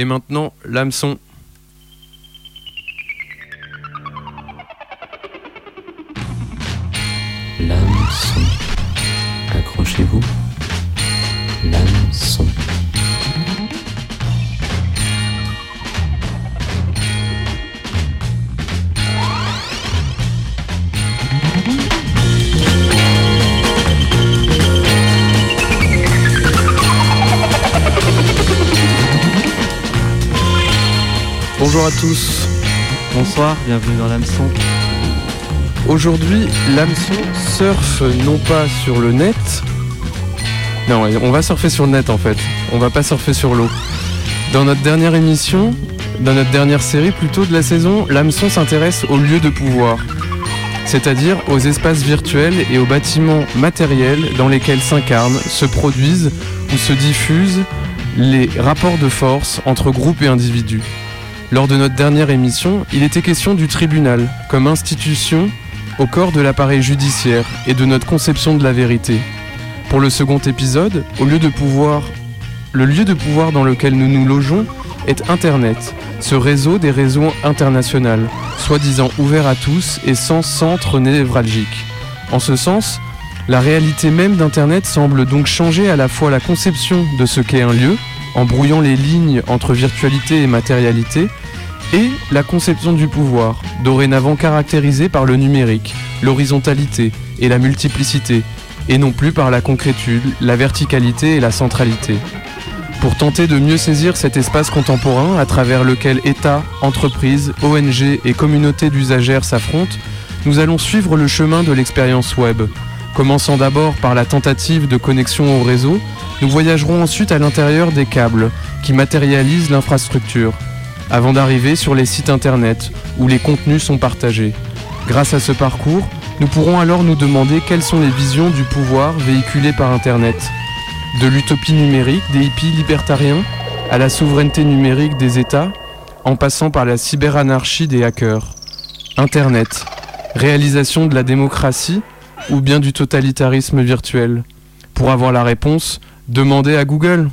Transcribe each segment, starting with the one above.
Et maintenant, l'hameçon. Tous. Bonsoir, bienvenue dans l'hameçon. Aujourd'hui, l'hameçon surfe non pas sur le net. Non, on va surfer sur le net en fait. On va pas surfer sur l'eau. Dans notre dernière émission, dans notre dernière série plutôt de la saison, l'hameçon s'intéresse aux lieux de pouvoir. C'est-à-dire aux espaces virtuels et aux bâtiments matériels dans lesquels s'incarnent, se produisent ou se diffusent les rapports de force entre groupes et individus. Lors de notre dernière émission, il était question du tribunal comme institution au corps de l'appareil judiciaire et de notre conception de la vérité. Pour le second épisode, au lieu de pouvoir, le lieu de pouvoir dans lequel nous nous logeons est Internet, ce réseau des réseaux internationaux, soi-disant ouvert à tous et sans centre névralgique. En ce sens, la réalité même d'Internet semble donc changer à la fois la conception de ce qu'est un lieu, en brouillant les lignes entre virtualité et matérialité, et la conception du pouvoir, dorénavant caractérisée par le numérique, l'horizontalité et la multiplicité, et non plus par la concrétude, la verticalité et la centralité. Pour tenter de mieux saisir cet espace contemporain à travers lequel États, entreprises, ONG et communautés d'usagères s'affrontent, nous allons suivre le chemin de l'expérience web. Commençant d'abord par la tentative de connexion au réseau, nous voyagerons ensuite à l'intérieur des câbles qui matérialisent l'infrastructure, avant d'arriver sur les sites internet où les contenus sont partagés. Grâce à ce parcours, nous pourrons alors nous demander quelles sont les visions du pouvoir véhiculées par Internet. De l'utopie numérique des hippies libertariens à la souveraineté numérique des États, en passant par la cyberanarchie des hackers. Internet, réalisation de la démocratie ou bien du totalitarisme virtuel? Pour avoir la réponse, demandez à Google.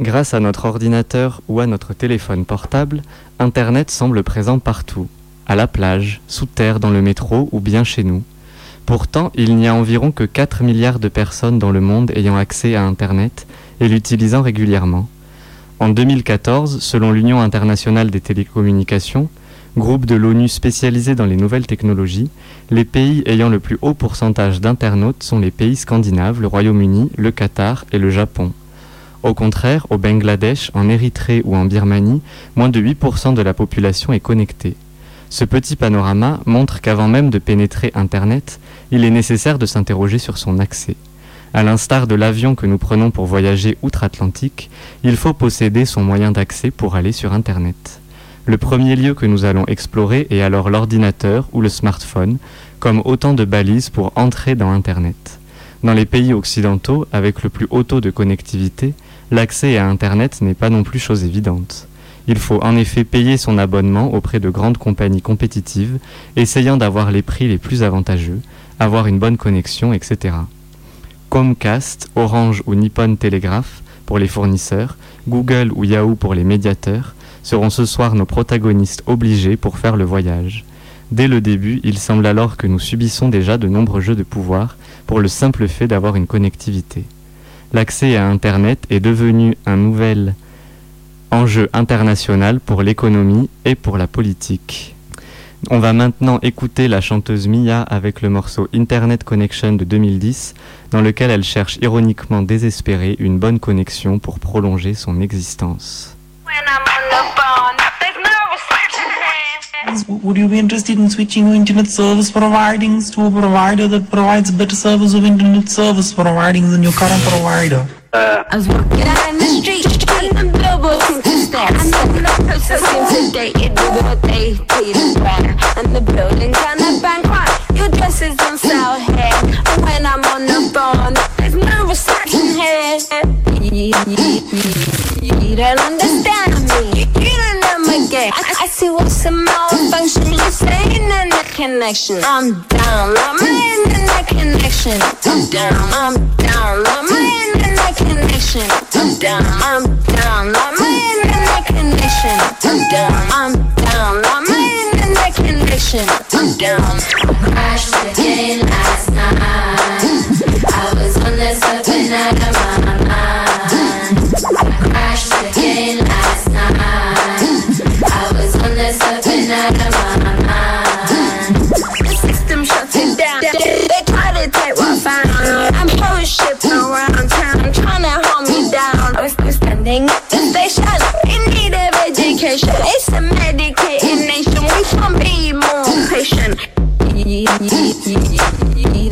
Grâce à notre ordinateur ou à notre téléphone portable, Internet semble présent partout, à la plage, sous terre, dans le métro ou bien chez nous. Pourtant, il n'y a environ que 4 milliards de personnes dans le monde ayant accès à Internet et l'utilisant régulièrement. En 2014, selon l'Union internationale des télécommunications, groupe de l'ONU spécialisé dans les nouvelles technologies, les pays ayant le plus haut pourcentage d'internautes sont les pays scandinaves, le Royaume-Uni, le Qatar et le Japon. Au contraire, au Bangladesh, en Érythrée ou en Birmanie, moins de 8% de la population est connectée. Ce petit panorama montre qu'avant même de pénétrer Internet, il est nécessaire de s'interroger sur son accès. À l'instar de l'avion que nous prenons pour voyager outre-Atlantique, il faut posséder son moyen d'accès pour aller sur Internet. Le premier lieu que nous allons explorer est alors l'ordinateur ou le smartphone, comme autant de balises pour entrer dans Internet. Dans les pays occidentaux, avec le plus haut taux de connectivité, l'accès à Internet n'est pas non plus chose évidente. Il faut en effet payer son abonnement auprès de grandes compagnies compétitives, essayant d'avoir les prix les plus avantageux, avoir une bonne connexion, etc. Comcast, Orange ou Nippon Telegraph pour les fournisseurs, Google ou Yahoo pour les médiateurs, seront ce soir nos protagonistes obligés pour faire le voyage. Dès le début, il semble alors que nous subissons déjà de nombreux jeux de pouvoir pour le simple fait d'avoir une connectivité. L'accès à Internet est devenu un nouvel enjeu international pour l'économie et pour la politique. On va maintenant écouter la chanteuse Mia avec le morceau Internet Connection de 2010, dans lequel elle cherche ironiquement désespérée une bonne connexion pour prolonger son existence. Would you be interested in switching your internet service providings to a provider that provides better service of internet service providing than your current provider? I was walking down the street, and the billboard seemed to stare. And the no person seemed to date it with what they paid us back. And the building kinda bankrupt, your dress is on sale here. And when I'm on the phone, there's no reception here. You, don't understand me, you don't know my. I, I see what's a malfunction, you say internet connection. I'm down, love my internet connection. I'm down, I'm down, love my internet connection. I'm down, I'm down, love my internet connection. I'm down, I'm down, love my internet connection. I'm down. Crashed again last night. I was on the something out of my mind.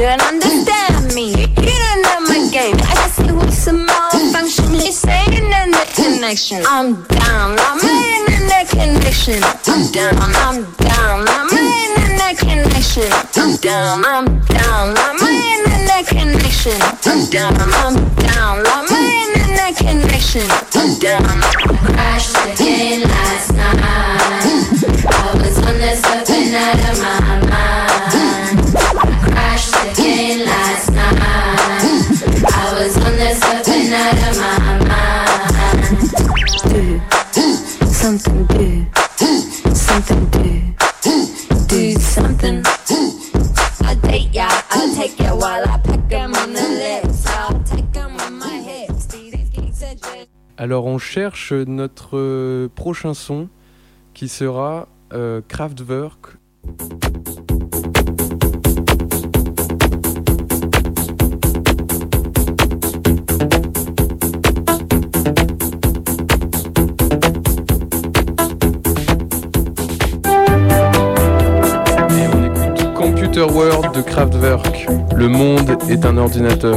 Don't understand me. You don't know my game. I see what's a malfunction. You say internet connection. I'm down. I'm my internet connection. I'm down. I'm down. I'm my internet connection. I'm down. I'm down. I'm my internet connection. I'm down. I'm down. I'm my internet connection. I'm down. Crashed again last night. I was on the something out of my mind. Alors on cherche notre euh, prochain son qui sera euh. Computer World de Kraftwerk. Le monde est un ordinateur.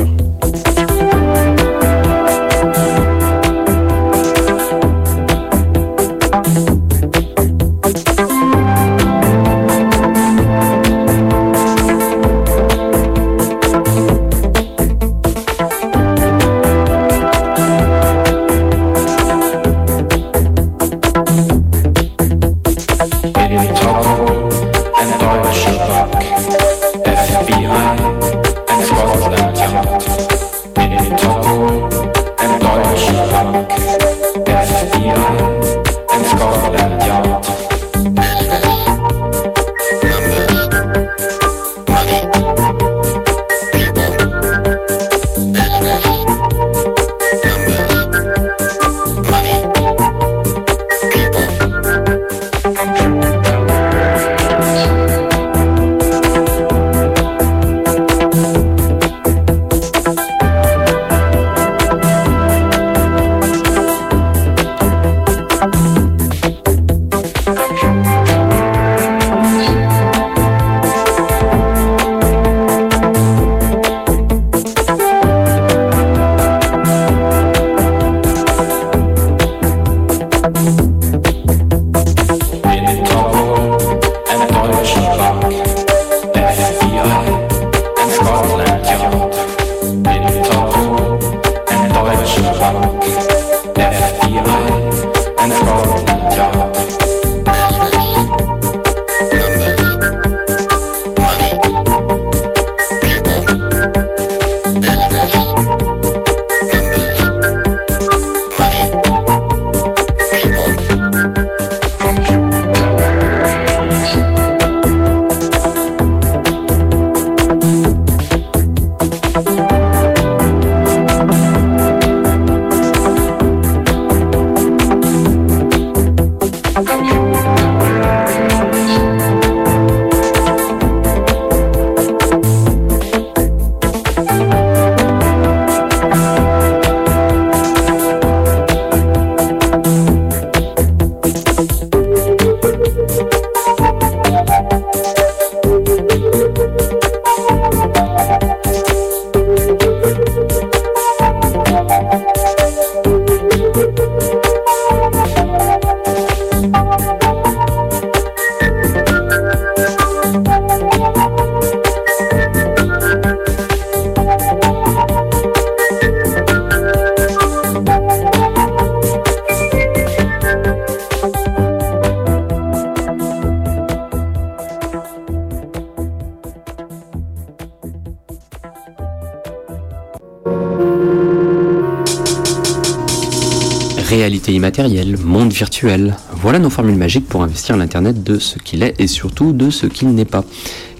Immatérielle, monde virtuel, voilà nos formules magiques pour investir l'Internet de ce qu'il est et surtout de ce qu'il n'est pas.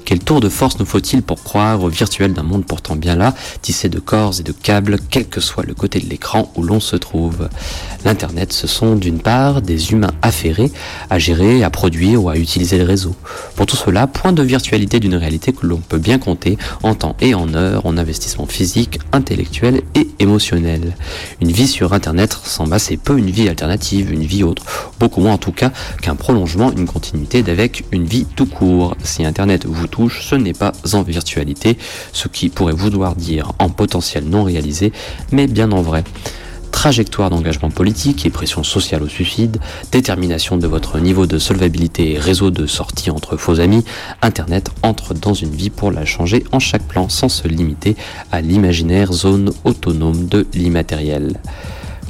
Quel tour de force nous faut-il pour croire au virtuel d'un monde pourtant bien là, tissé de corps et de câbles, quel que soit le côté de l'écran où l'on se trouve? L'Internet, ce sont d'une part des humains affairés à gérer, à produire ou à utiliser le réseau. Pour tout cela, point de virtualité d'une réalité que l'on peut bien compter en temps et en heure, en investissement physique, intellectuel et émotionnel. Une vie sur Internet ressemble assez peu une vie alternative, une vie autre, beaucoup moins en tout cas qu'un prolongement, une continuité d'avec une vie tout court. Si Internet vous touche, ce n'est pas en virtualité, ce qui pourrait vouloir dire en potentiel non réalisé, mais bien en vrai trajectoire d'engagement politique et pression sociale au suicide, détermination de votre niveau de solvabilité et réseau de sortie entre faux amis, Internet entre dans une vie pour la changer en chaque plan sans se limiter à l'imaginaire zone autonome de l'immatériel.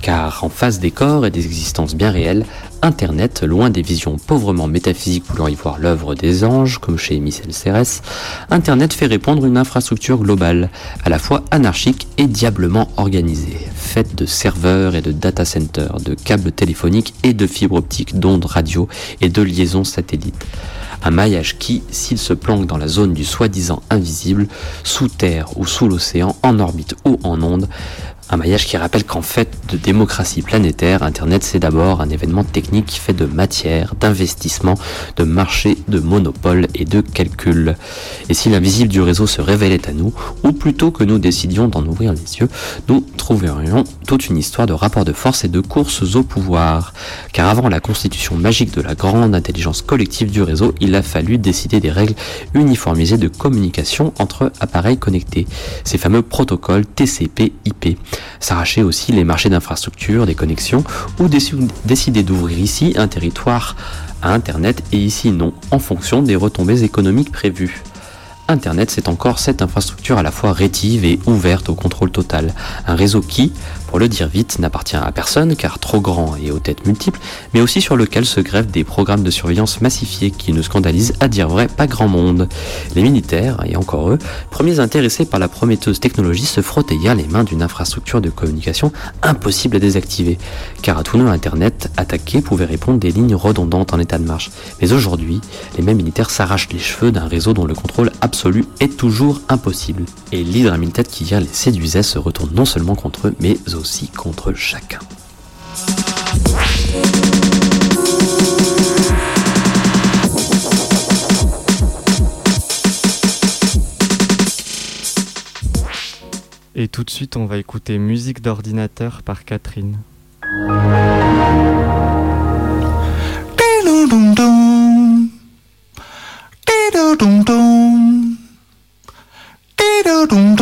Car en face des corps et des existences bien réelles, Internet, loin des visions pauvrement métaphysiques voulant y voir l'œuvre des anges, comme chez Michel Serres, Internet fait répondre une infrastructure globale, à la fois anarchique et diablement organisée, faite de serveurs et de data centers, de câbles téléphoniques et de fibres optiques, d'ondes radio et de liaisons satellites. Un maillage qui, s'il se planque dans la zone du soi-disant invisible, sous terre ou sous l'océan, en orbite ou en onde, un maillage qui rappelle qu'en fait de démocratie planétaire, Internet c'est d'abord un événement technique fait de matière, d'investissement, de marché, de monopole et de calcul. Et si l'invisible du réseau se révélait à nous, ou plutôt que nous décidions d'en ouvrir les yeux, nous trouverions toute une histoire de rapport de force et de courses au pouvoir. Car avant la constitution magique de la grande intelligence collective du réseau, il a fallu décider des règles uniformisées de communication entre appareils connectés, ces fameux protocoles TCP/IP s'arracher aussi les marchés d'infrastructures, des connexions, ou décider d'ouvrir ici un territoire à Internet et ici non, en fonction des retombées économiques prévues. Internet, c'est encore cette infrastructure à la fois rétive et ouverte au contrôle total. Un réseau qui, pour le dire vite, n'appartient à personne car trop grand et aux têtes multiples, mais aussi sur lequel se greffent des programmes de surveillance massifiés qui ne scandalisent à dire vrai pas grand monde. Les militaires, et encore eux, premiers intéressés par la prometteuse technologie, se frottaient hier les mains d'une infrastructure de communication impossible à désactiver, car à tout nœud Internet attaqué pouvait répondre des lignes redondantes en état de marche. Mais aujourd'hui, les mêmes militaires s'arrachent les cheveux d'un réseau dont le contrôle est toujours impossible. Et l'hydre militaire qui hier les séduisait se retourne non seulement contre eux, mais aussi contre chacun. Et tout de suite, on va écouter Musique d'ordinateur par Catherine. doo-doo.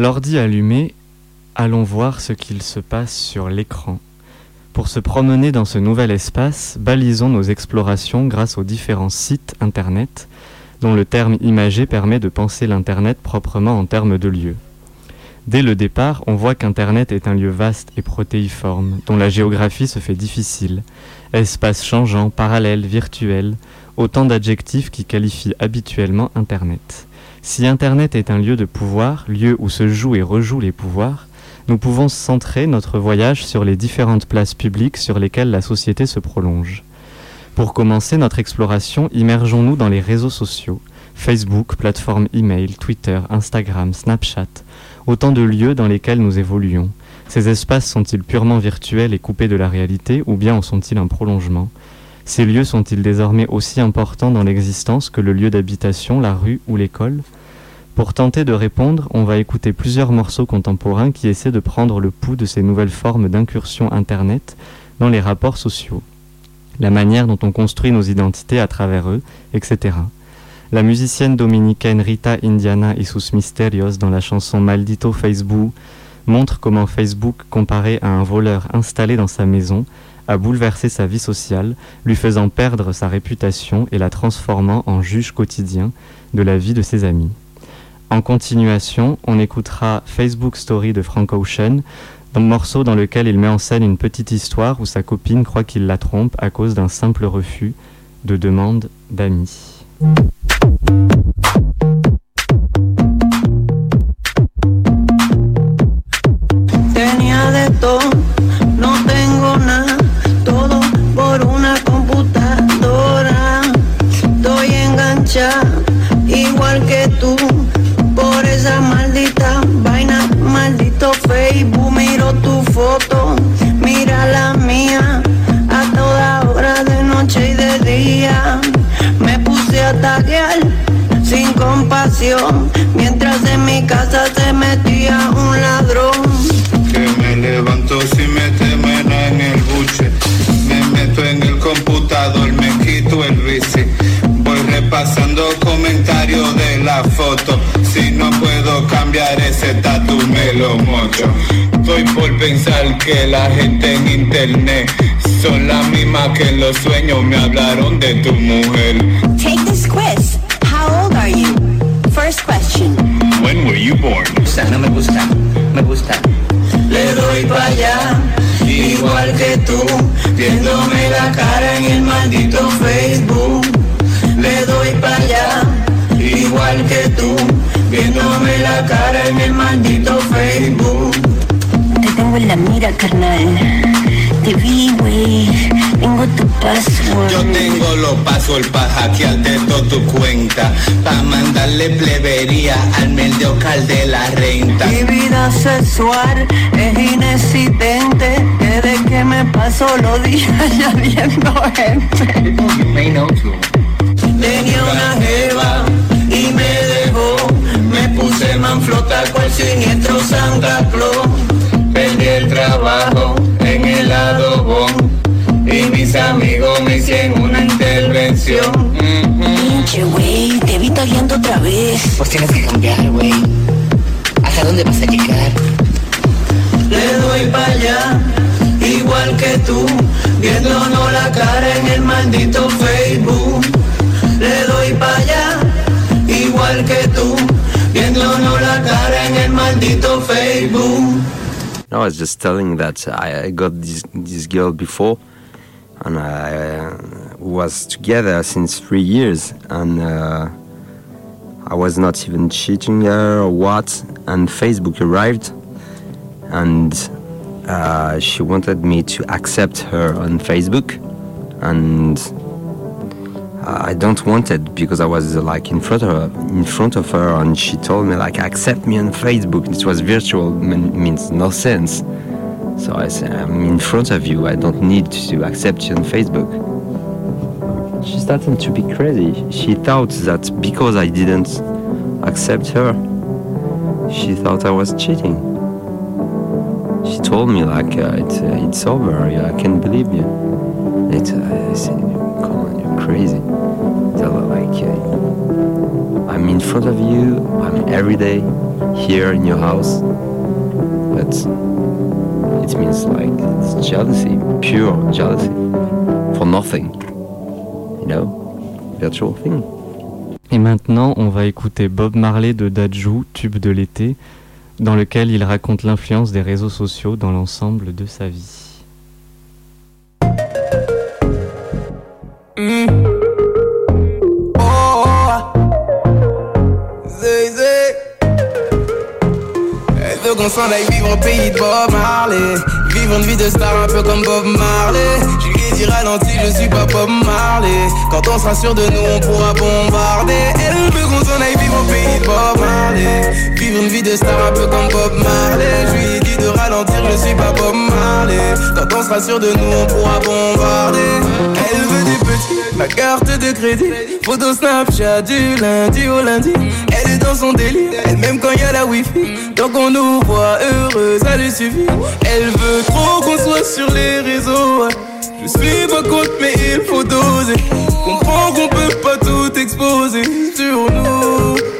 L'ordi allumé, allons voir ce qu'il se passe sur l'écran. Pour se promener dans ce nouvel espace, balisons nos explorations grâce aux différents sites internet, dont le terme imagé permet de penser l'Internet proprement en termes de lieu. Dès le départ, on voit qu'Internet est un lieu vaste et protéiforme, dont la géographie se fait difficile. Espace changeant, parallèle, virtuel, autant d'adjectifs qui qualifient habituellement Internet. Si Internet est un lieu de pouvoir, lieu où se jouent et rejouent les pouvoirs, nous pouvons centrer notre voyage sur les différentes places publiques sur lesquelles la société se prolonge. Pour commencer notre exploration, immergeons-nous dans les réseaux sociaux. Facebook, plateforme email, Twitter, Instagram, Snapchat, autant de lieux dans lesquels nous évoluons. Ces espaces sont-ils purement virtuels et coupés de la réalité ou bien en sont-ils un prolongement? Ces lieux sont-ils désormais aussi importants dans l'existence que le lieu d'habitation, la rue ou l'école? Pour tenter de répondre, on va écouter plusieurs morceaux contemporains qui essaient de prendre le pouls de ces nouvelles formes d'incursion Internet dans les rapports sociaux, la manière dont on construit nos identités à travers eux, etc. La musicienne dominicaine Rita Indiana y sus Misterios dans la chanson Maldito Facebook montre comment Facebook, comparé à un voleur installé dans sa maison, a bouleversé sa vie sociale, lui faisant perdre sa réputation et la transformant en juge quotidien de la vie de ses amis. En continuation, on écoutera Facebook Story de Frank Ocean, un morceau dans lequel il met en scène une petite histoire où sa copine croit qu'il la trompe à cause d'un simple refus de demande d'amis. Por esa maldita vaina, maldito Facebook. Miro tu foto, mira la mía, a toda hora de noche y de día. Me puse a taguear sin compasión, mientras en mi casa se metía un ladrón. Voy repasando comentarios de la foto. Si no puedo cambiar ese tatu, me lo mocho. Estoy por pensar que la gente en internet son las mismas que en los sueños me hablaron de tu mujer. Take this quiz. How old are you? First question. When were you born? no me gusta, me gusta. Le doy pa' allá, igual que tú, viéndome la cara en el maldito Facebook. Le doy pa' allá, igual que tú, viéndome la cara en el maldito Facebook. Te tengo en la mira, carnal. Te vi, güey. Tengo tu password. Yo tengo los pasos para hackearte toda tu cuenta, pa' mandarle plebería al meldiocal de la renta. Mi vida sexual es inexistente, desde que me paso los días añadiendo gente. Tenía una jeva y me dejó, me puse manflota cual siniestro Santa Claus. Perdí el trabajo en el adobón y mis amigos me hicieron una intervención. Pinche, güey. Te vi tagueando otra vez. Pues tienes que cambiar, güey. ¿Hasta dónde vas a llegar? Le doy pa' allá, igual que tú, viéndonos la cara en el maldito Facebook. Le doy allá, igual que tú, la cara en el maldito Facebook. I was just telling that I, I got this this girl before, and I uh, was together since three years, and uh, I was not even cheating her or what. And Facebook arrived, and uh, she wanted me to accept her on Facebook, and I don't want it because I was like in front of her, in front of her, and she told me like accept me on Facebook. It was virtual, mean, means no sense. So I said I'm in front of you. I don't need to accept you on Facebook. She started to be crazy. She thought that because I didn't accept her, she thought I was cheating. She told me like uh, it's uh, it's over. I can't believe you. It, uh, crazy. Her like uh, I'm in front of you. I'm every day here in your house. But it means like it's jealousy, pure jealousy, for nothing. You know, virtual thing. Et maintenant, on va écouter Bob Marley de Dajou, tube de l'été, dans lequel il raconte l'influence des réseaux sociaux dans l'ensemble de sa vie. Mm. Oh, zé, zé. Elle veut qu'on s'en aille vivre au pays de Bob Marley. Vivre une vie de star un peu comme Bob Marley. Je lui ai ralenti, je suis pas Bob Marley. Quand on sera sûr de nous, on pourra bombarder. Elle veut qu'on s'en aille vivre au pays de Bob Marley. Vivre une vie de star un peu comme Bob Marley. De ralentir, je suis pas Bob Marley. Quand on sera sûr de nous, on pourra bombarder. Elle veut des petits, ma carte de crédit. Photo Snapchat du lundi au lundi. Elle est dans son délire, elle même quand y a la wifi. Tant qu'on nous voit heureux, ça lui suffit. Elle veut trop qu'on soit sur les réseaux. Je suis pas contre, mais il faut doser. Comprends qu'on peut pas tout exposer sur nous.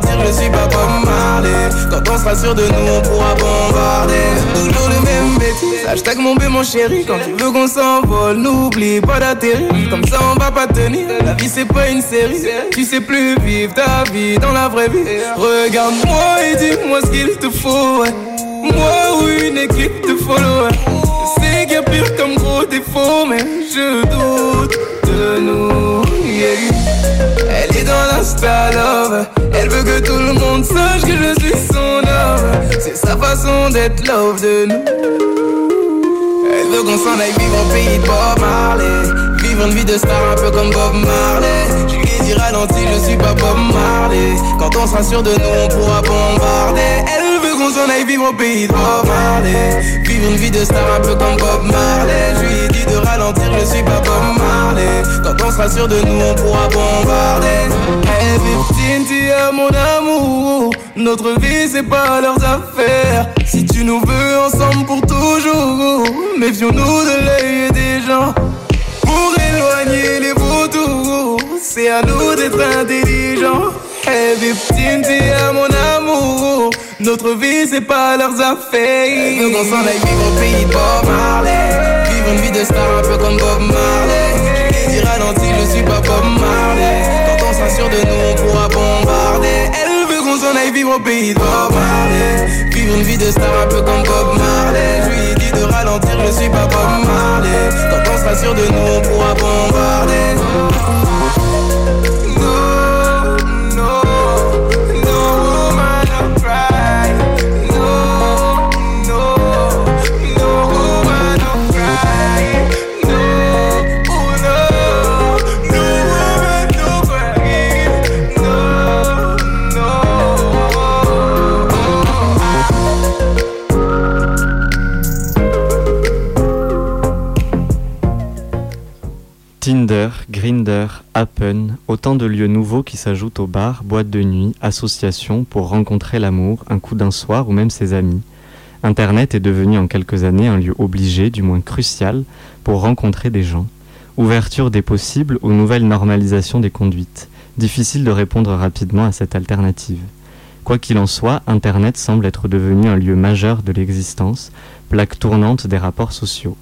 je suis pas Bob Marley. Quand on sera sûr de nous, on pourra bombarder. Toujours le même bêtise. Hashtag mon bé, mon chéri. Quand tu veux qu'on s'envole, n'oublie pas d'atterrir. Comme ça, on va pas tenir. La vie, c'est pas une série. Tu sais plus vivre ta vie dans la vraie vie. Regarde-moi et dis-moi ce qu'il te faut. Moi ou une équipe de followers. Comme gros défaut, mais je doute de nous. Elle est dans l'insta love. Elle veut que tout le monde sache que je suis son homme. C'est sa façon d'être love de nous. Elle veut qu'on s'en aille vivre au pays de Bob Marley. Vivre une vie de star un peu comme Bob Marley. Je lui ai dit ralenti, je suis pas Bob Marley. Quand on sera sûr de nous, on pourra bombarder. Elle s'en aille vivre au pays de Bob Marley. Vivre une vie de star un peu comme Bob Marley. Je lui ai dit de ralentir, je suis pas Bob Marley. Quand on sera sûr de nous, on pourra bombarder. Hey, es mon amour. Notre vie, c'est pas leurs affaires. Si tu nous veux ensemble pour toujours, méfions-nous de l'œil des gens. Pour éloigner les vautours, c'est à nous d'être intelligents. Hey, es mon amour. Notre vie, c'est pas leurs affaires. Elle veut qu'on s'en aille vivre au pays de Bob Marley. Vivre une vie de star un peu comme Bob Marley. Je lui ai dit ralenti, je suis pas Bob Marley. Quand on sûr de nous, on pourra bombarder. Elle veut qu'on s'en aille vivre au pays de Bob Marley. Vivre une vie de star un peu comme Bob Marley. Je lui ai dit de ralentir, je suis pas Bob Marley. Quand on sûr de nous, on pourra bombarder. Tinder, Grinder, Appen, autant de lieux nouveaux qui s'ajoutent aux bars, boîtes de nuit, associations pour rencontrer l'amour, un coup d'un soir ou même ses amis. Internet est devenu en quelques années un lieu obligé, du moins crucial, pour rencontrer des gens. Ouverture des possibles ou nouvelle normalisation des conduites. Difficile de répondre rapidement à cette alternative. Quoi qu'il en soit, Internet semble être devenu un lieu majeur de l'existence, plaque tournante des rapports sociaux.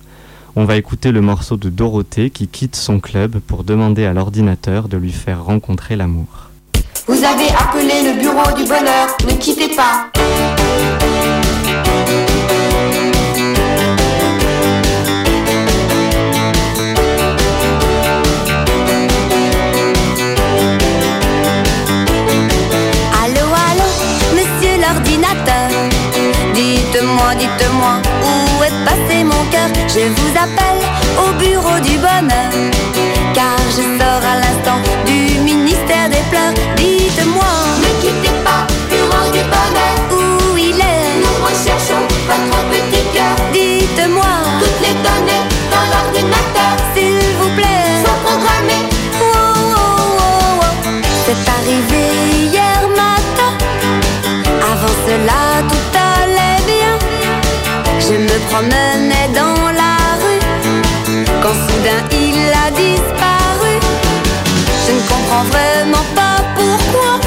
On va écouter le morceau de Dorothée qui quitte son club pour demander à l'ordinateur de lui faire rencontrer l'amour. Vous avez appelé le bureau du bonheur, ne quittez pas. Allô, allô, monsieur l'ordinateur. Dites-moi, dites-moi, je vous appelle au bureau du bonheur. Car je sors à l'instant du ministère des pleurs. Dites-moi, ne quittez pas Bureau du bonheur. Où il est? Nous recherchons votre petit cœur. Dites-moi, toutes les données dans l'ordinateur. S'il vous plaît, sont programmées. Oh, oh, oh, oh. C'est arrivé hier matin. Avant cela, tout allait bien. Je me promène Vraiment pas pourquoi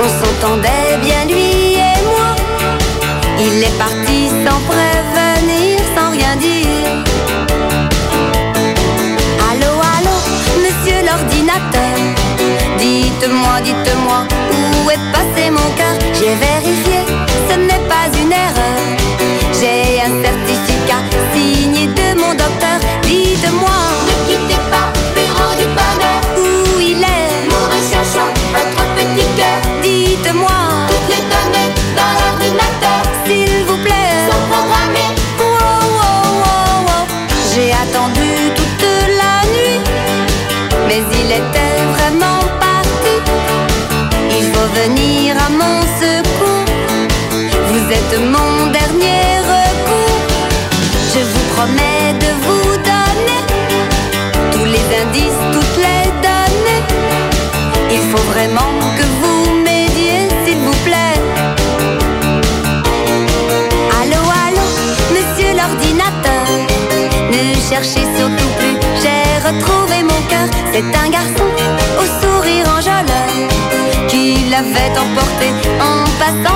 on s'entendait bien lui et moi. Il est parti Êtes mon dernier recours. Je vous promets de vous donner tous les indices, toutes les données. Il faut vraiment que vous m'aidiez, s'il vous plaît. Allô, allô, monsieur l'ordinateur. Ne cherchez surtout plus, j'ai retrouvé mon cœur. C'est un garçon au sourire enjôleur qui l'avait emporté en passant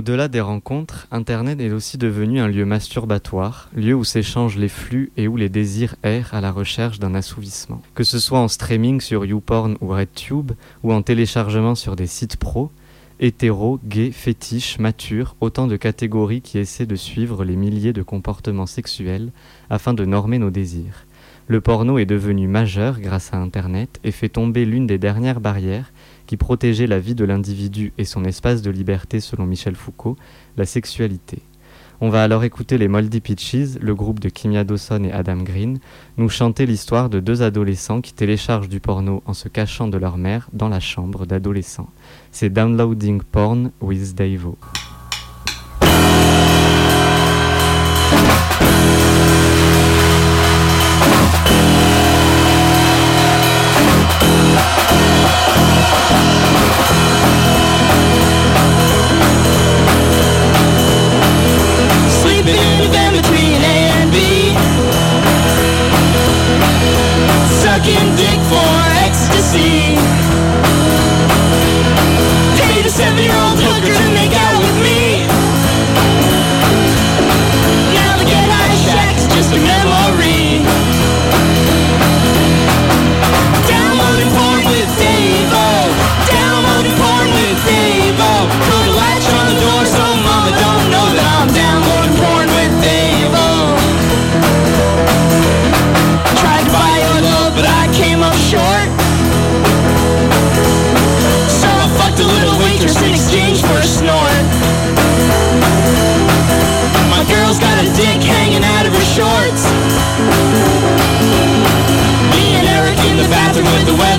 Au-delà des rencontres, Internet est aussi devenu un lieu masturbatoire, lieu où s'échangent les flux et où les désirs errent à la recherche d'un assouvissement. Que ce soit en streaming sur YouPorn ou RedTube, ou en téléchargement sur des sites pro, hétéro, gay, fétiche, mature, autant de catégories qui essaient de suivre les milliers de comportements sexuels afin de normer nos désirs. Le porno est devenu majeur grâce à Internet et fait tomber l'une des dernières barrières qui protégeait la vie de l'individu et son espace de liberté selon Michel Foucault, la sexualité. On va alors écouter les Moldy Peaches, le groupe de Kimia Dawson et Adam Green, nous chanter l'histoire de deux adolescents qui téléchargent du porno en se cachant de leur mère dans la chambre d'adolescents. C'est Downloading Porn with Davo. Whoa!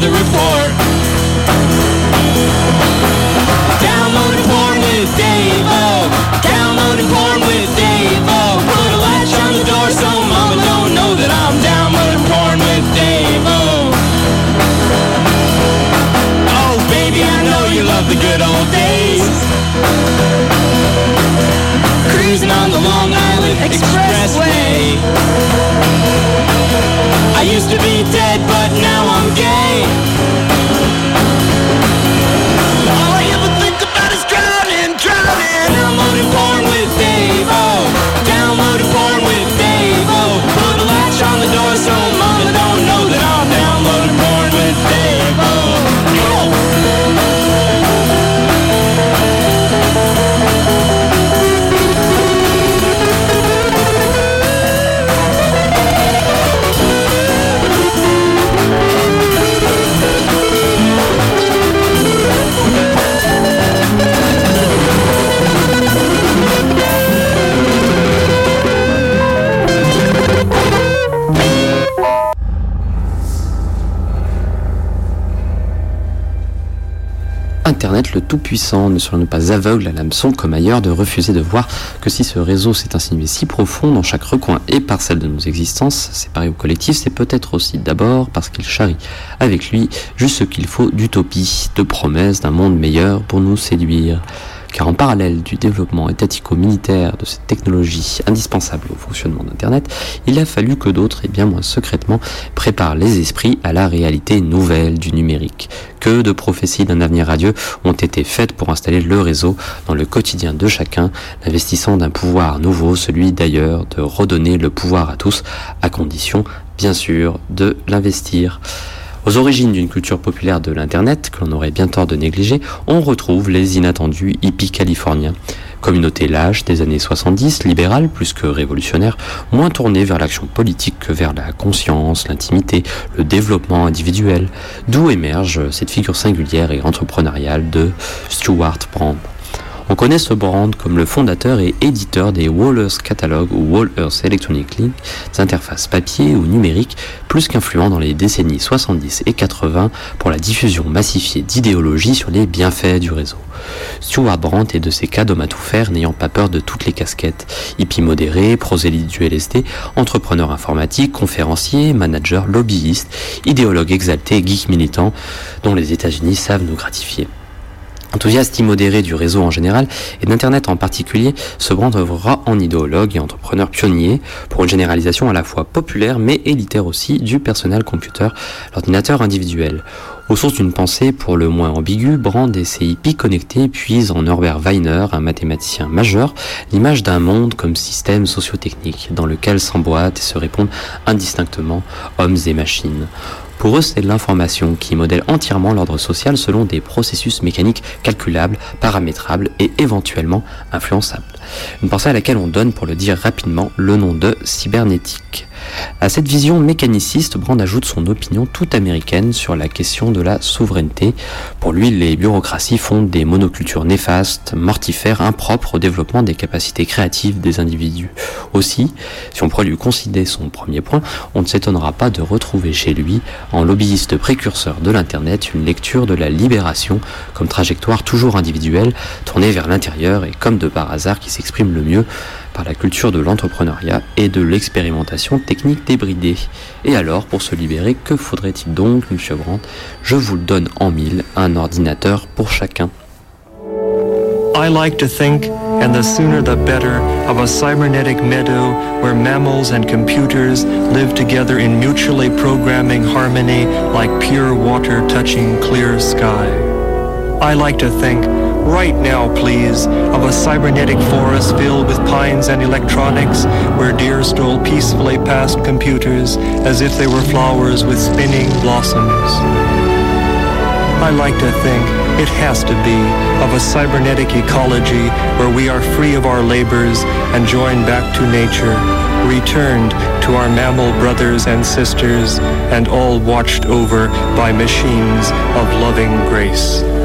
The report. Downloading porn with Davo. Downloading porn with Davo. Put a latch on the door so mama don't know that I'm downloading porn with Davo. Oh baby, I know you love the good old days. Cruising on the Long Island Expressway. Tout-Puissant. Ne serions-nous pas aveugles à l'hameçon comme ailleurs de refuser de voir que si ce réseau s'est insinué si profond dans chaque recoin et parcelle de nos existences, séparées ou collectives, c'est peut-être aussi d'abord parce qu'il charrie avec lui juste ce qu'il faut d'utopie, de promesses d'un monde meilleur pour nous séduire car en parallèle du développement étatico-militaire de cette technologie indispensable au fonctionnement d'Internet, il a fallu que d'autres, et bien moins secrètement, préparent les esprits à la réalité nouvelle du numérique. Que de prophéties d'un avenir radieux ont été faites pour installer le réseau dans le quotidien de chacun, l'investissant d'un pouvoir nouveau, celui d'ailleurs de redonner le pouvoir à tous, à condition, bien sûr, de l'investir. Aux origines d'une culture populaire de l'Internet, que l'on aurait bien tort de négliger, on retrouve les inattendus hippies californiens. Communauté lâche des années 70, libérale plus que révolutionnaire, moins tournée vers l'action politique que vers la conscience, l'intimité, le développement individuel, d'où émerge cette figure singulière et entrepreneuriale de Stuart Brand. On connaît ce brand comme le fondateur et éditeur des Wall Earth Catalog ou Wall Earth Electronic Link, des interfaces papier ou numériques, plus qu'influent dans les décennies 70 et 80 pour la diffusion massifiée d'idéologies sur les bienfaits du réseau. Stuart Brandt est de ces cas d'homme à tout faire n'ayant pas peur de toutes les casquettes. Hippie modéré, prosélyte du LSD, entrepreneur informatique, conférencier, manager, lobbyiste, idéologue exalté, geek militant, dont les États-Unis savent nous gratifier. Enthousiaste immodéré du réseau en général et d'Internet en particulier, ce brand œuvrera en idéologue et entrepreneur pionnier pour une généralisation à la fois populaire mais élitaire aussi du personal computer, l'ordinateur individuel. Aux sources d'une pensée pour le moins ambiguë, Brand et ses hippies connectés puisent en Norbert Weiner, un mathématicien majeur, l'image d'un monde comme système sociotechnique dans lequel s'emboîtent et se répondent indistinctement hommes et machines. Pour eux, c'est l'information qui modèle entièrement l'ordre social selon des processus mécaniques calculables, paramétrables et éventuellement influençables. Une pensée à laquelle on donne, pour le dire rapidement, le nom de cybernétique. À cette vision mécaniciste, Brand ajoute son opinion toute américaine sur la question de la souveraineté. Pour lui, les bureaucraties font des monocultures néfastes, mortifères, impropres au développement des capacités créatives des individus. Aussi, si on pourrait lui considérer son premier point, on ne s'étonnera pas de retrouver chez lui, en lobbyiste précurseur de l'Internet, une lecture de la libération comme trajectoire toujours individuelle, tournée vers l'intérieur et comme de par hasard qui s'exprime le mieux par la culture de l'entrepreneuriat et de l'expérimentation technique débridée. Et alors, pour se libérer, que faudrait-il donc, Monsieur Brandt? Je vous le donne en mille, un ordinateur pour chacun. I like to think, and the sooner the better, of a cybernetic meadow where mammals and computers live together in mutually programming harmony like pure water touching clear sky. I like to think, right now please, of a cybernetic forest filled with pines and electronics where deer stroll peacefully past computers as if they were flowers with spinning blossoms. I like to think it has to be of a cybernetic ecology where we are free of our labors and joined back to nature, returned to our mammal brothers and sisters, and all watched over by machines of loving grace.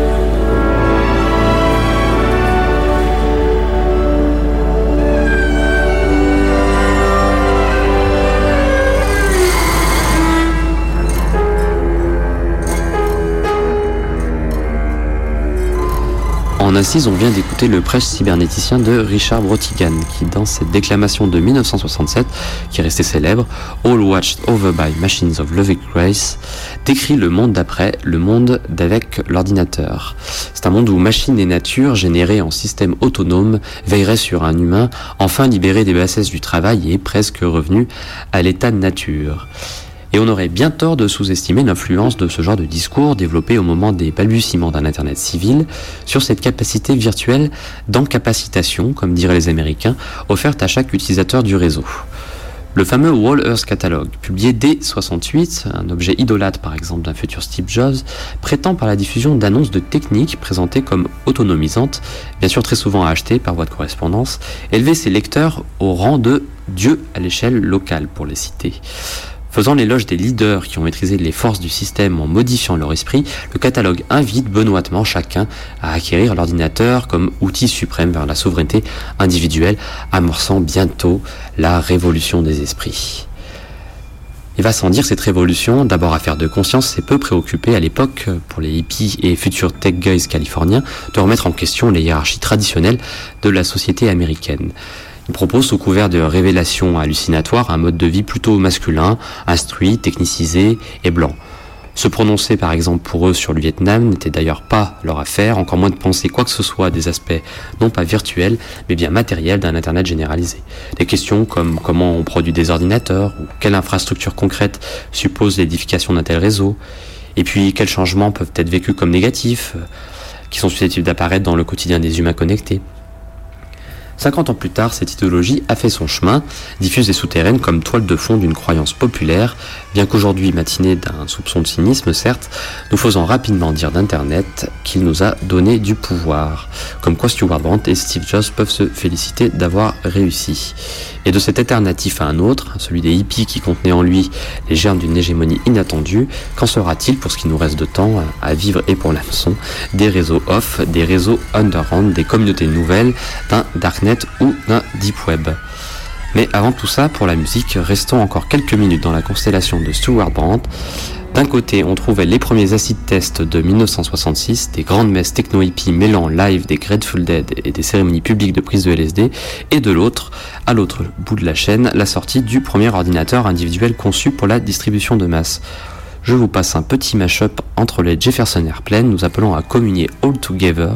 En assise, on vient d'écouter le prêche cybernéticien de Richard Brotigan, qui, dans cette déclamation de 1967, qui est restée célèbre, All Watched Over by Machines of Loving Grace, décrit le monde d'après, le monde d'avec l'ordinateur. C'est un monde où machine et nature, générées en système autonome, veilleraient sur un humain, enfin libéré des bassesses du travail et presque revenu à l'état de nature. Et on aurait bien tort de sous-estimer l'influence de ce genre de discours développé au moment des balbutiements d'un Internet civil sur cette capacité virtuelle d'encapacitation, comme diraient les Américains, offerte à chaque utilisateur du réseau. Le fameux Wall Earth Catalog, publié dès 68, un objet idolâtre par exemple d'un futur Steve Jobs, prétend par la diffusion d'annonces de techniques présentées comme autonomisantes, bien sûr très souvent à acheter par voie de correspondance, élever ses lecteurs au rang de Dieu à l'échelle locale pour les citer. Faisant l'éloge des leaders qui ont maîtrisé les forces du système en modifiant leur esprit, le catalogue invite benoîtement chacun à acquérir l'ordinateur comme outil suprême vers la souveraineté individuelle, amorçant bientôt la révolution des esprits. Il va sans dire cette révolution, d'abord affaire de conscience, s'est peu préoccupée à l'époque, pour les hippies et futurs tech guys californiens, de remettre en question les hiérarchies traditionnelles de la société américaine. Il propose, sous couvert de révélations hallucinatoires, un mode de vie plutôt masculin, instruit, technicisé et blanc. Se prononcer par exemple pour eux sur le Vietnam n'était d'ailleurs pas leur affaire, encore moins de penser quoi que ce soit des aspects non pas virtuels, mais bien matériels d'un Internet généralisé. Des questions comme comment on produit des ordinateurs, ou quelle infrastructure concrète suppose l'édification d'un tel réseau, et puis quels changements peuvent être vécus comme négatifs, euh, qui sont susceptibles d'apparaître dans le quotidien des humains connectés. 50 ans plus tard, cette idéologie a fait son chemin, diffuse et souterraine comme toile de fond d'une croyance populaire, bien qu'aujourd'hui matinée d'un soupçon de cynisme, certes, nous faisant rapidement dire d'Internet qu'il nous a donné du pouvoir. Comme quoi Stuart Brandt et Steve Jobs peuvent se féliciter d'avoir réussi. Et de cet alternatif à un autre, celui des hippies qui contenait en lui les germes d'une hégémonie inattendue, qu'en sera-t-il pour ce qui nous reste de temps à vivre et pour l'hameçon Des réseaux off, des réseaux underground, des communautés nouvelles, d'un darknet ou d'un deep web. Mais avant tout ça, pour la musique, restons encore quelques minutes dans la constellation de Stuart Brandt. D'un côté, on trouvait les premiers acid tests de 1966, des grandes messes techno-hippie mêlant live des Grateful Dead et des cérémonies publiques de prise de LSD, et de l'autre, à l'autre bout de la chaîne, la sortie du premier ordinateur individuel conçu pour la distribution de masse. Je vous passe un petit mash-up entre les Jefferson Airplane, nous appelant à communier All Together,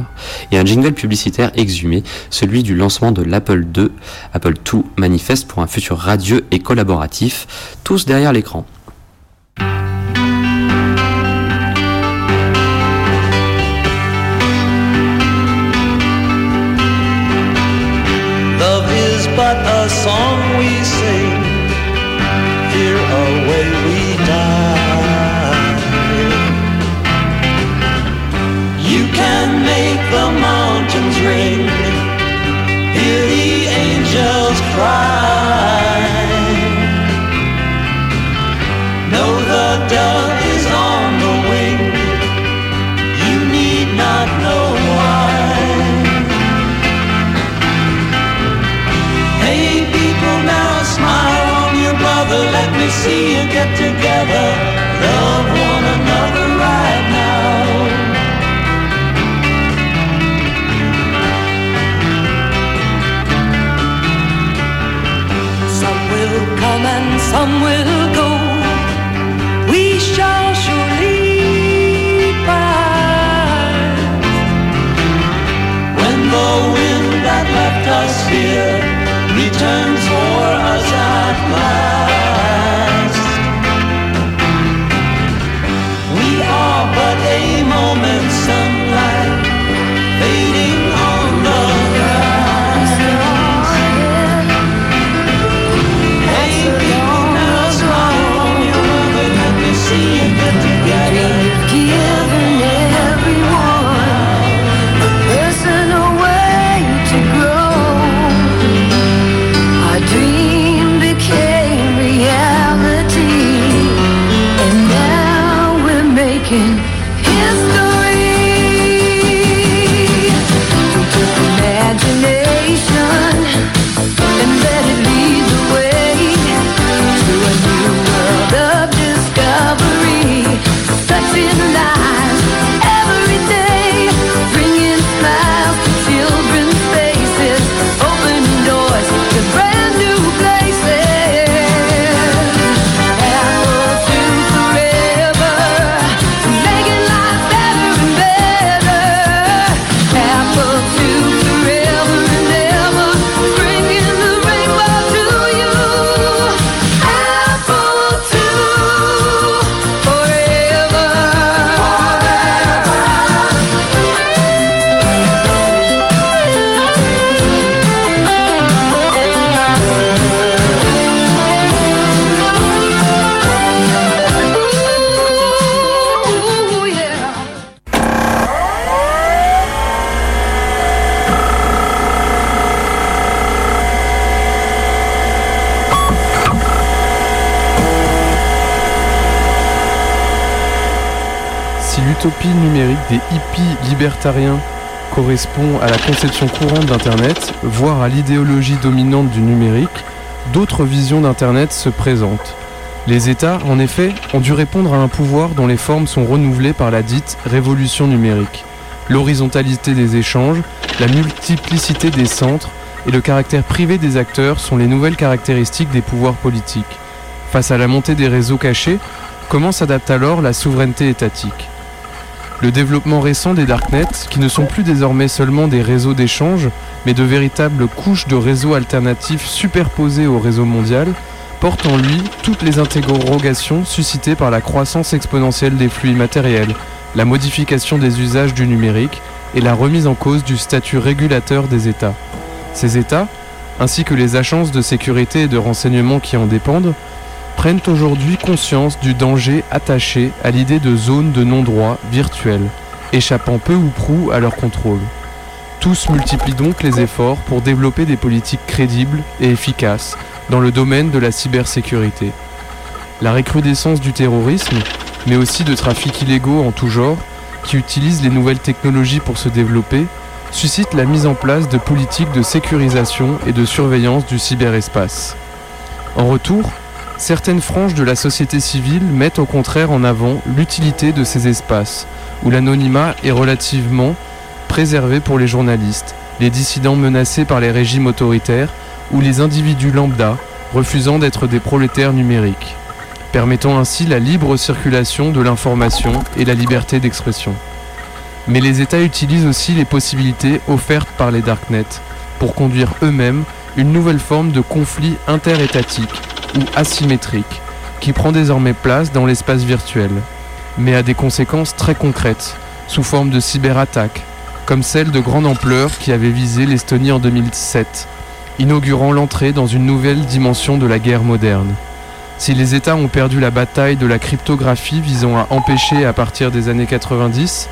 et un jingle publicitaire exhumé, celui du lancement de l'Apple II, Apple II manifeste pour un futur radieux et collaboratif, tous derrière l'écran. Some will go. We shall surely pass. When the wind that left us here Returns for us at last hippies libertariens correspond à la conception courante d'Internet, voire à l'idéologie dominante du numérique, d'autres visions d'Internet se présentent. Les États, en effet, ont dû répondre à un pouvoir dont les formes sont renouvelées par la dite révolution numérique. L'horizontalité des échanges, la multiplicité des centres et le caractère privé des acteurs sont les nouvelles caractéristiques des pouvoirs politiques. Face à la montée des réseaux cachés, comment s'adapte alors la souveraineté étatique? Le développement récent des darknets, qui ne sont plus désormais seulement des réseaux d'échange, mais de véritables couches de réseaux alternatifs superposés au réseau mondial, porte en lui toutes les interrogations suscitées par la croissance exponentielle des flux immatériels, la modification des usages du numérique et la remise en cause du statut régulateur des États. Ces États, ainsi que les agences de sécurité et de renseignement qui en dépendent, prennent aujourd'hui conscience du danger attaché à l'idée de zone de non-droit virtuelle, échappant peu ou prou à leur contrôle. Tous multiplient donc les efforts pour développer des politiques crédibles et efficaces dans le domaine de la cybersécurité. La recrudescence du terrorisme, mais aussi de trafics illégaux en tout genre, qui utilisent les nouvelles technologies pour se développer, suscite la mise en place de politiques de sécurisation et de surveillance du cyberespace. En retour, certaines franges de la société civile mettent au contraire en avant l'utilité de ces espaces, où l'anonymat est relativement préservé pour les journalistes, les dissidents menacés par les régimes autoritaires ou les individus lambda refusant d'être des prolétaires numériques, permettant ainsi la libre circulation de l'information et la liberté d'expression. Mais les États utilisent aussi les possibilités offertes par les darknets pour conduire eux-mêmes une nouvelle forme de conflit interétatique ou asymétrique qui prend désormais place dans l'espace virtuel, mais a des conséquences très concrètes, sous forme de cyberattaques, comme celle de grande ampleur qui avait visé l'Estonie en 2007, inaugurant l'entrée dans une nouvelle dimension de la guerre moderne. Si les États ont perdu la bataille de la cryptographie visant à empêcher à partir des années 90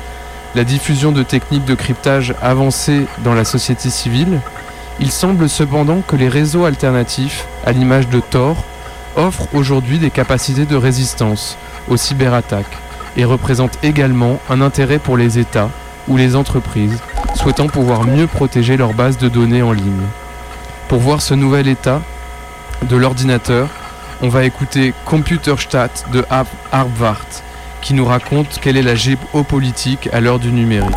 la diffusion de techniques de cryptage avancées dans la société civile, il semble cependant que les réseaux alternatifs, à l'image de Tor, offrent aujourd'hui des capacités de résistance aux cyberattaques et représentent également un intérêt pour les États ou les entreprises souhaitant pouvoir mieux protéger leurs bases de données en ligne. Pour voir ce nouvel état de l'ordinateur, on va écouter Computerstadt de Har- Harvard qui nous raconte quelle est la géopolitique à l'heure du numérique.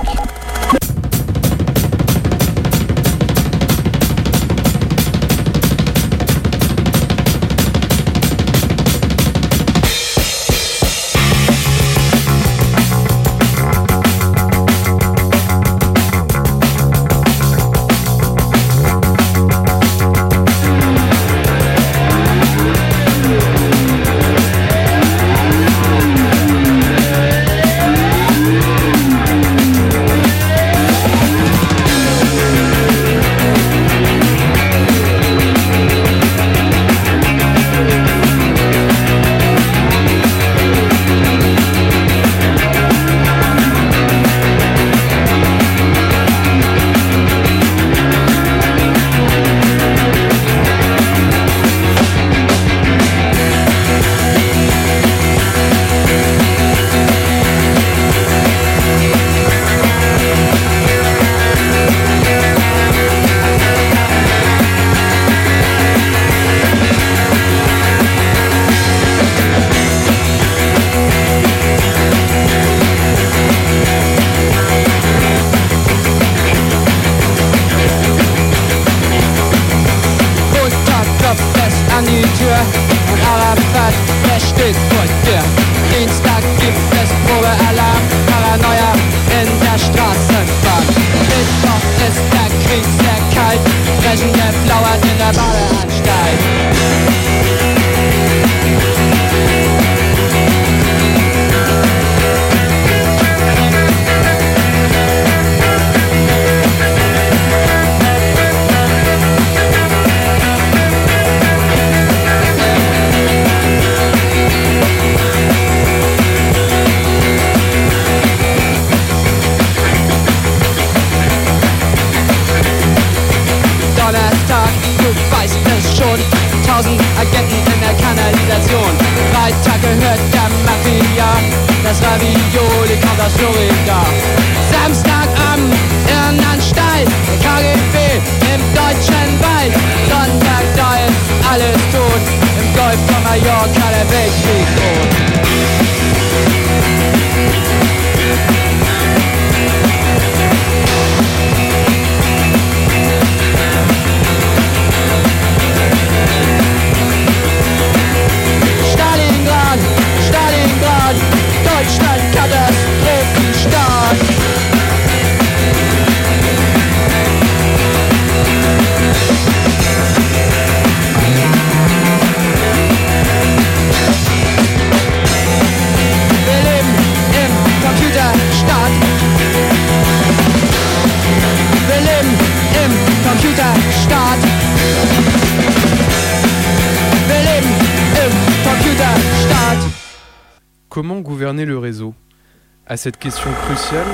Cette question cruciale,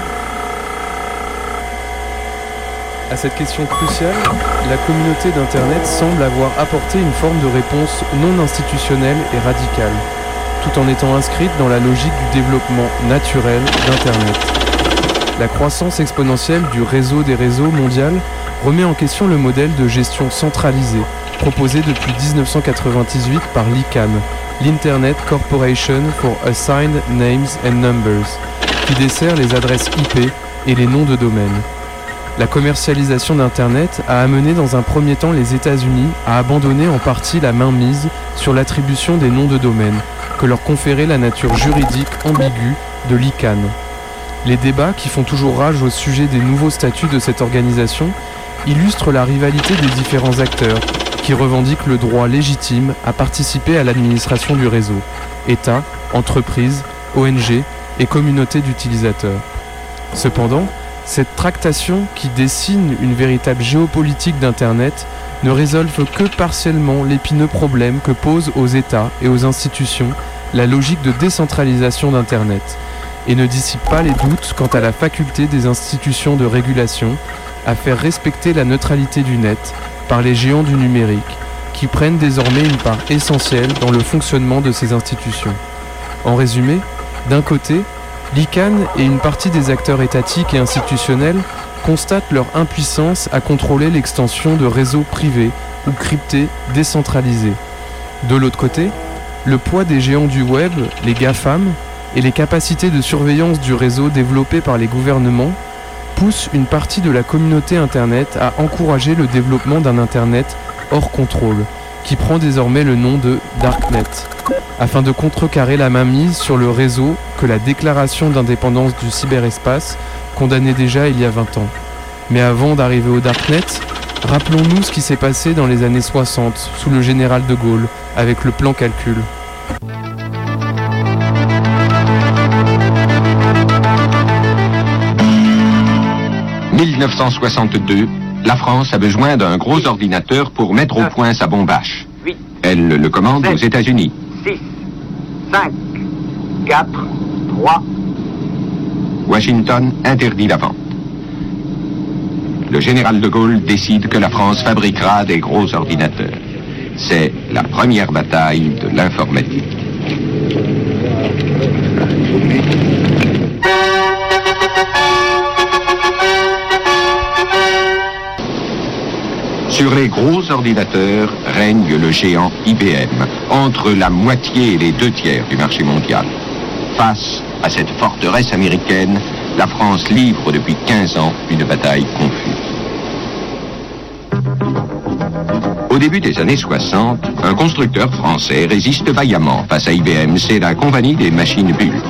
à cette question cruciale, la communauté d'Internet semble avoir apporté une forme de réponse non institutionnelle et radicale, tout en étant inscrite dans la logique du développement naturel d'Internet. La croissance exponentielle du réseau des réseaux mondial remet en question le modèle de gestion centralisée proposé depuis 1998 par l'ICANN, l'Internet Corporation for Assigned Names and Numbers, qui dessert les adresses IP et les noms de domaine. La commercialisation d'Internet a amené dans un premier temps les États-Unis à abandonner en partie la mainmise sur l'attribution des noms de domaine, que leur conférait la nature juridique ambiguë de l'ICANN. Les débats qui font toujours rage au sujet des nouveaux statuts de cette organisation illustrent la rivalité des différents acteurs qui revendiquent le droit légitime à participer à l'administration du réseau, État, entreprises, ONG et communautés d'utilisateurs. Cependant, cette tractation qui dessine une véritable géopolitique d'Internet ne résolve que partiellement l'épineux problème que pose aux États et aux institutions la logique de décentralisation d'Internet et ne dissipe pas les doutes quant à la faculté des institutions de régulation à faire respecter la neutralité du net par les géants du numérique qui prennent désormais une part essentielle dans le fonctionnement de ces institutions. En résumé, d'un côté, l'ICANN et une partie des acteurs étatiques et institutionnels constatent leur impuissance à contrôler l'extension de réseaux privés ou cryptés décentralisés. De l'autre côté, le poids des géants du web, les GAFAM, et les capacités de surveillance du réseau développées par les gouvernements poussent une partie de la communauté Internet à encourager le développement d'un Internet hors contrôle, qui prend désormais le nom de Darknet, afin de contrecarrer la mainmise sur le réseau que la déclaration d'indépendance du cyberespace condamnait déjà il y a 20 ans. Mais avant d'arriver au Darknet, rappelons-nous ce qui s'est passé dans les années 60 sous le général de Gaulle avec le plan calcul. 1962, la France a besoin d'un gros ordinateur pour mettre au point sa bombache. Elle le commande aux États-Unis. 6, 5, 4, 3, Washington interdit la vente. Le général de Gaulle décide que la France fabriquera des gros ordinateurs. C'est la première bataille de l'informatique. Sur les gros ordinateurs règne le géant IBM, entre la moitié et les deux tiers du marché mondial. Face à cette forteresse américaine, la France livre depuis 15 ans une bataille confuse. Au début des années 60, un constructeur français résiste vaillamment face à IBM, c'est la compagnie des machines Bull.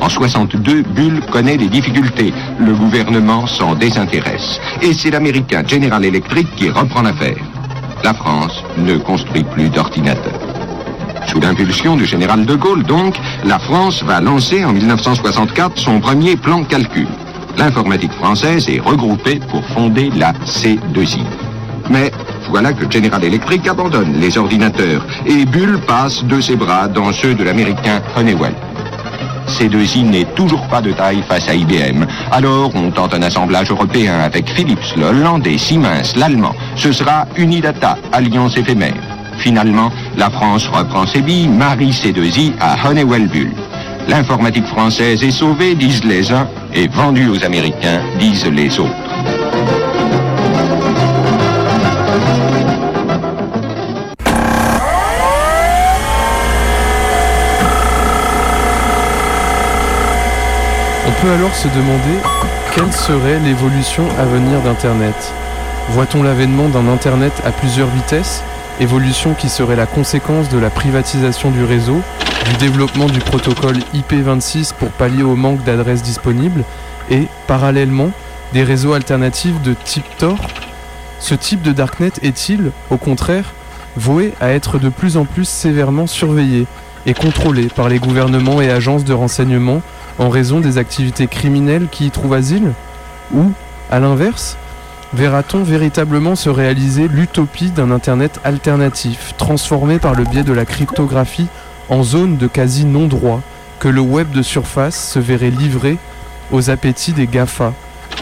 En 62, Bull connaît des difficultés. Le gouvernement s'en désintéresse. Et c'est l'américain General Electric qui reprend l'affaire. La France ne construit plus d'ordinateurs. Sous l'impulsion du général de Gaulle, donc, la France va lancer en 1964 son premier plan calcul. L'informatique française est regroupée pour fonder la C2I. Mais voilà que General Electric abandonne les ordinateurs et Bull passe de ses bras dans ceux de l'américain Honeywell. C2I n'est toujours pas de taille face à IBM. Alors on tente un assemblage européen avec Philips, le hollandais, Siemens, l'allemand. Ce sera Unidata, alliance éphémère. Finalement, la France reprend ses billes, marie C2I à Honeywell Bull. L'informatique française est sauvée, disent les uns, et vendue aux Américains, disent les autres. On peut alors se demander quelle serait l'évolution à venir d'Internet. Voit-on l'avènement d'un Internet à plusieurs vitesses, évolution qui serait la conséquence de la privatisation du réseau, du développement du protocole IP26 pour pallier au manque d'adresses disponibles, et, parallèlement, des réseaux alternatifs de type Tor? Ce type de Darknet est-il, au contraire, voué à être de plus en plus sévèrement surveillé? Et contrôlé par les gouvernements et agences de renseignement en raison des activités criminelles qui y trouvent asile? Ou, à l'inverse, verra-t-on véritablement se réaliser l'utopie d'un Internet alternatif, transformé par le biais de la cryptographie en zone de quasi non-droit, que le web de surface se verrait livré aux appétits des GAFA,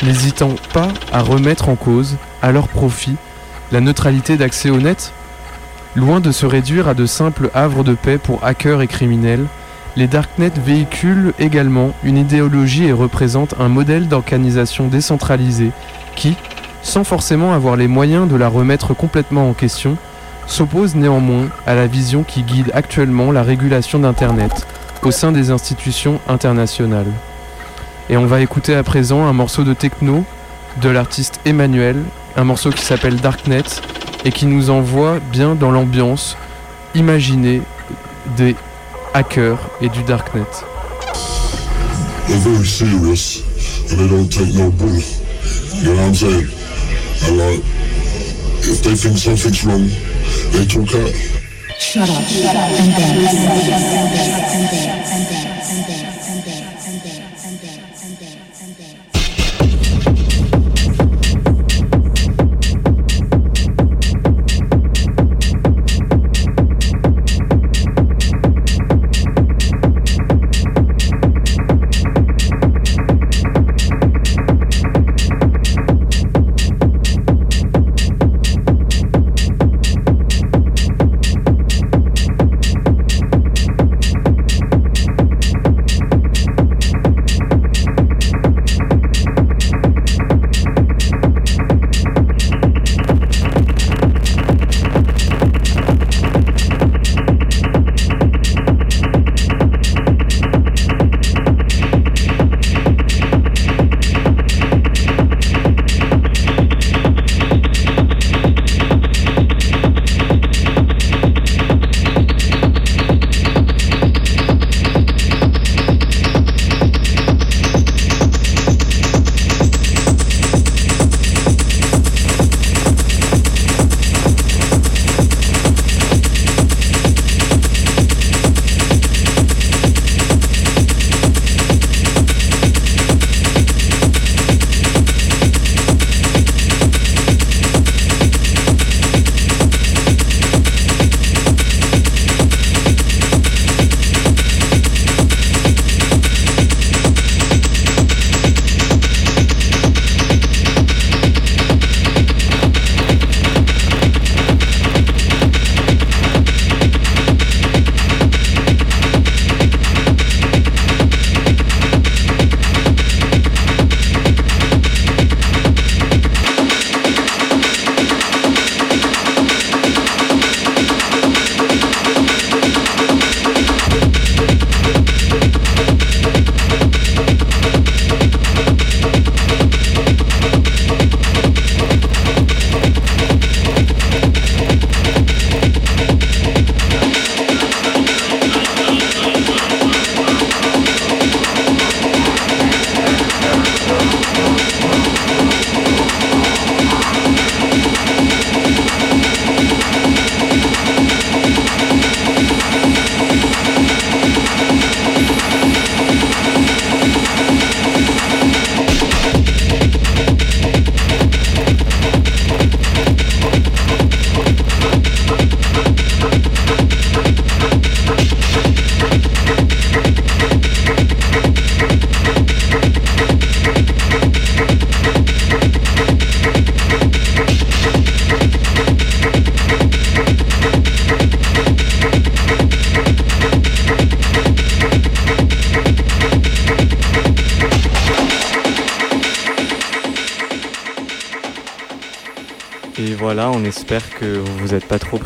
n'hésitant pas à remettre en cause, à leur profit, la neutralité d'accès au net? Loin de se réduire à de simples havres de paix pour hackers et criminels, les darknets véhiculent également une idéologie et représentent un modèle d'organisation décentralisée qui, sans forcément avoir les moyens de la remettre complètement en question, s'oppose néanmoins à la vision qui guide actuellement la régulation d'Internet au sein des institutions internationales. Et on va écouter à présent un morceau de techno de l'artiste Emmanuel, un morceau qui s'appelle Darknet et qui nous envoie bien dans l'ambiance imaginée des hackers et du Darknet. They're very serious and they don't take no bull. You know what I'm saying? And like, if they think something's wrong, they talk out. Shut up, shut up, and Et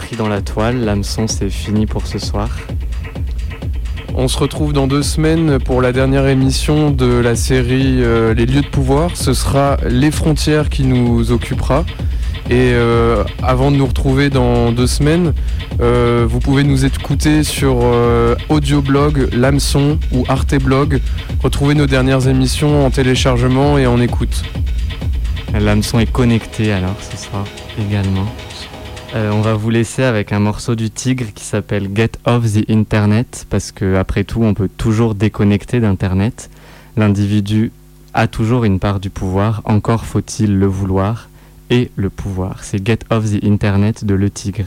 pris dans la toile. L'hameçon, c'est fini pour ce soir. On se retrouve dans deux semaines pour la dernière émission de la série euh, Les lieux de pouvoir. Ce sera les frontières qui nous occupera. Et euh, avant de nous retrouver dans deux semaines, euh, vous pouvez nous écouter sur Audioblog, L'Hameçon ou Arteblog. Retrouvez nos dernières émissions en téléchargement et en écoute. L'hameçon est connecté alors ce soir également. Euh, on va vous laisser avec un morceau du Tigre qui s'appelle Get Off the Internet parce que après tout on peut toujours déconnecter d'Internet. L'individu a toujours une part du pouvoir, encore faut-il le vouloir et le pouvoir. C'est Get Off the Internet de Le Tigre.